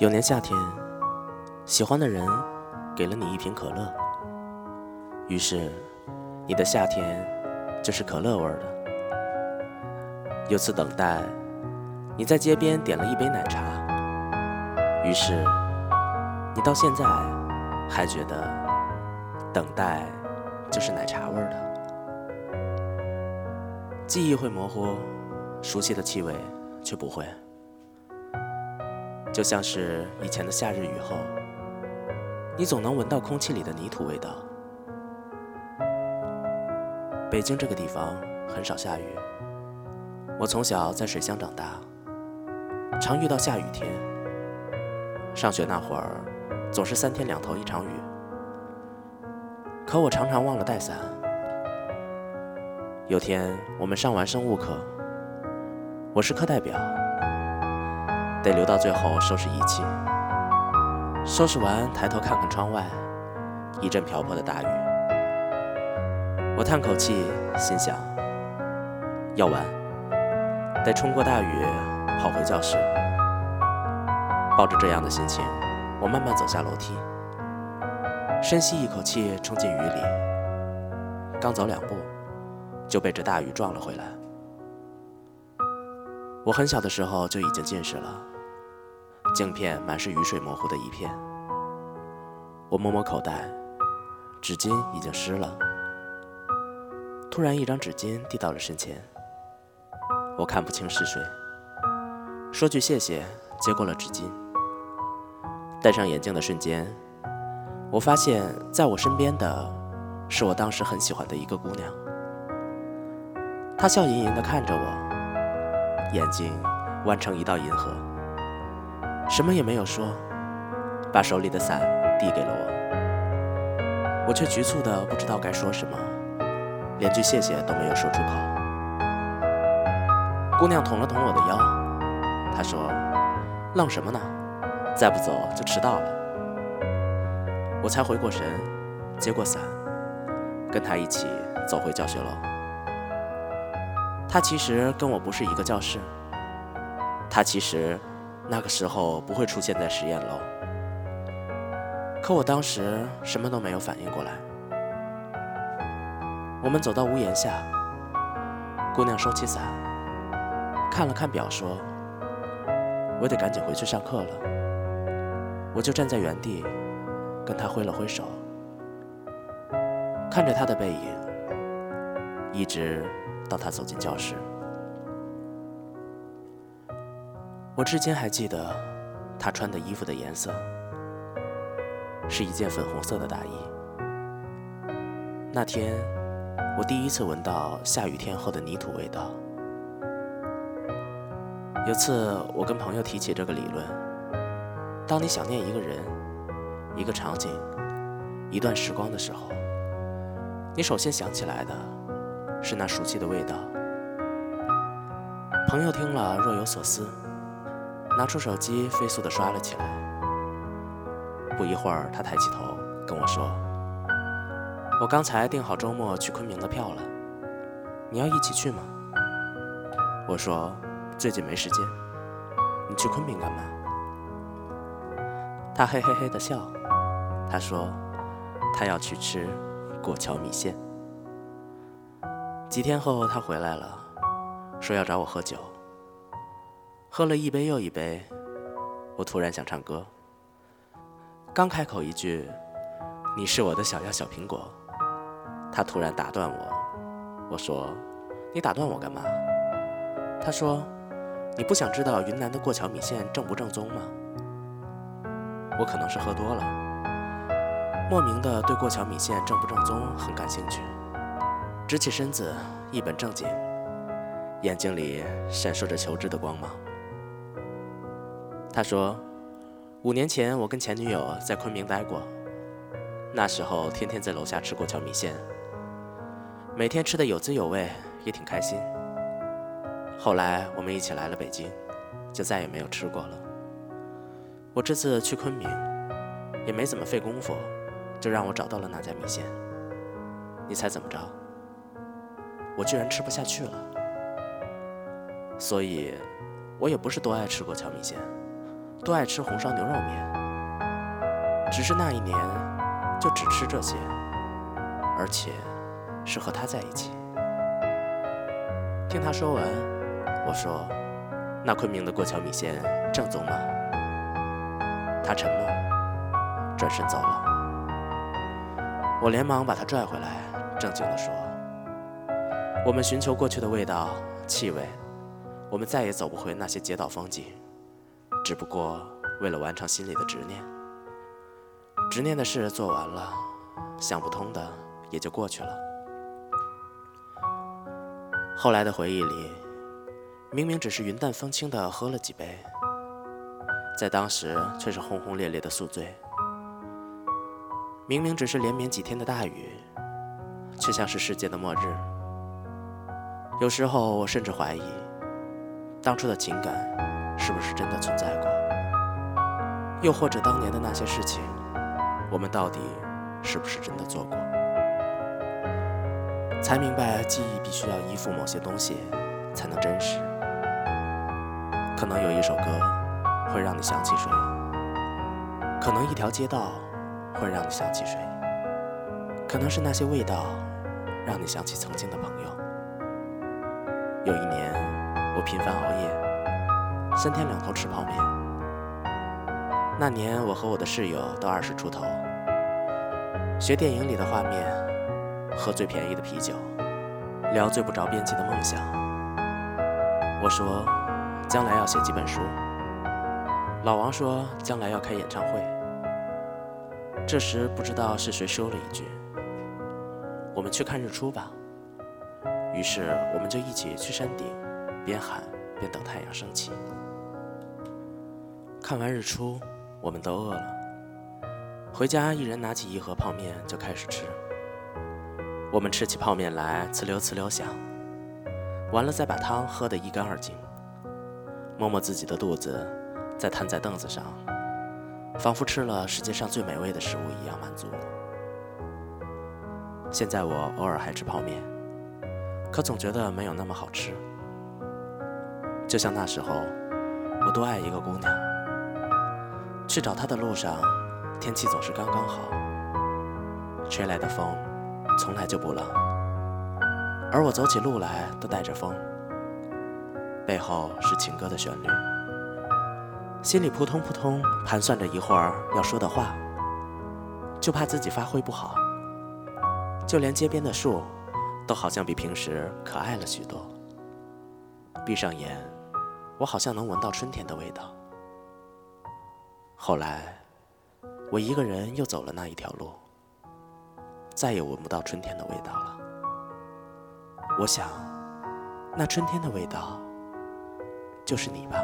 有年夏天，喜欢的人给了你一瓶可乐，于是你的夏天就是可乐味儿的。有次等待，你在街边点了一杯奶茶，于是你到现在还觉得等待就是奶茶味儿的。记忆会模糊，熟悉的气味却不会。就像是以前的夏日雨后，你总能闻到空气里的泥土味道。北京这个地方很少下雨，我从小在水乡长大，常遇到下雨天。上学那会儿，总是三天两头一场雨，可我常常忘了带伞。有天我们上完生物课，我是课代表。得留到最后收拾仪器。收拾完，抬头看看窗外，一阵瓢泼的大雨。我叹口气，心想：要完，得冲过大雨跑回教室。抱着这样的心情，我慢慢走下楼梯，深吸一口气，冲进雨里。刚走两步，就被这大雨撞了回来。我很小的时候就已经近视了。镜片满是雨水模糊的一片，我摸摸口袋，纸巾已经湿了。突然，一张纸巾递到了身前，我看不清是谁，说句谢谢，接过了纸巾。戴上眼镜的瞬间，我发现在我身边的是我当时很喜欢的一个姑娘，她笑盈盈地看着我，眼睛弯成一道银河。什么也没有说，把手里的伞递给了我，我却局促的不知道该说什么，连句谢谢都没有说出口。姑娘捅了捅我的腰，她说：“愣什么呢？再不走就迟到了。”我才回过神，接过伞，跟她一起走回教学楼。她其实跟我不是一个教室，她其实。那个时候不会出现在实验楼，可我当时什么都没有反应过来。我们走到屋檐下，姑娘收起伞，看了看表，说：“我得赶紧回去上课了。”我就站在原地，跟她挥了挥手，看着她的背影，一直到他走进教室。我至今还记得，他穿的衣服的颜色是一件粉红色的大衣。那天，我第一次闻到下雨天后的泥土味道。有次，我跟朋友提起这个理论：当你想念一个人、一个场景、一段时光的时候，你首先想起来的是那熟悉的味道。朋友听了若有所思。拿出手机，飞速地刷了起来。不一会儿，他抬起头跟我说：“我刚才订好周末去昆明的票了，你要一起去吗？”我说：“最近没时间。”你去昆明干嘛？他嘿嘿嘿的笑。他说：“他要去吃过桥米线。”几天后，他回来了，说要找我喝酒。喝了一杯又一杯，我突然想唱歌。刚开口一句“你是我的小呀小苹果”，他突然打断我。我说：“你打断我干嘛？”他说：“你不想知道云南的过桥米线正不正宗吗？”我可能是喝多了，莫名的对过桥米线正不正宗很感兴趣，直起身子，一本正经，眼睛里闪烁着求知的光芒。他说：“五年前，我跟前女友在昆明待过，那时候天天在楼下吃过桥米线，每天吃的有滋有味，也挺开心。后来我们一起来了北京，就再也没有吃过了。我这次去昆明，也没怎么费功夫，就让我找到了那家米线。你猜怎么着？我居然吃不下去了。所以，我也不是多爱吃过桥米线。”多爱吃红烧牛肉面，只是那一年就只吃这些，而且是和他在一起。听他说完，我说：“那昆明的过桥米线正宗吗？”他沉默，转身走了。我连忙把他拽回来，正经地说：“我们寻求过去的味道、气味，我们再也走不回那些街道风景。”只不过为了完成心里的执念，执念的事做完了，想不通的也就过去了。后来的回忆里，明明只是云淡风轻的喝了几杯，在当时却是轰轰烈烈的宿醉；明明只是连绵几天的大雨，却像是世界的末日。有时候我甚至怀疑，当初的情感。是不是真的存在过？又或者当年的那些事情，我们到底是不是真的做过？才明白，记忆必须要依附某些东西才能真实。可能有一首歌会让你想起谁，可能一条街道会让你想起谁，可能是那些味道让你想起曾经的朋友。有一年，我频繁熬夜。三天两头吃泡面。那年我和我的室友都二十出头，学电影里的画面，喝最便宜的啤酒，聊最不着边际的梦想。我说，将来要写几本书。老王说，将来要开演唱会。这时不知道是谁说了一句：“我们去看日出吧。”于是我们就一起去山顶，边喊边等太阳升起。看完日出，我们都饿了。回家，一人拿起一盒泡面就开始吃。我们吃起泡面来，呲溜呲溜响。完了，再把汤喝得一干二净。摸摸自己的肚子，再瘫在凳子上，仿佛吃了世界上最美味的食物一样满足。现在我偶尔还吃泡面，可总觉得没有那么好吃。就像那时候，我多爱一个姑娘。去找他的路上，天气总是刚刚好，吹来的风从来就不冷，而我走起路来都带着风，背后是情歌的旋律，心里扑通扑通盘算着一会儿要说的话，就怕自己发挥不好，就连街边的树都好像比平时可爱了许多。闭上眼，我好像能闻到春天的味道。后来，我一个人又走了那一条路，再也闻不到春天的味道了。我想，那春天的味道，就是你吧。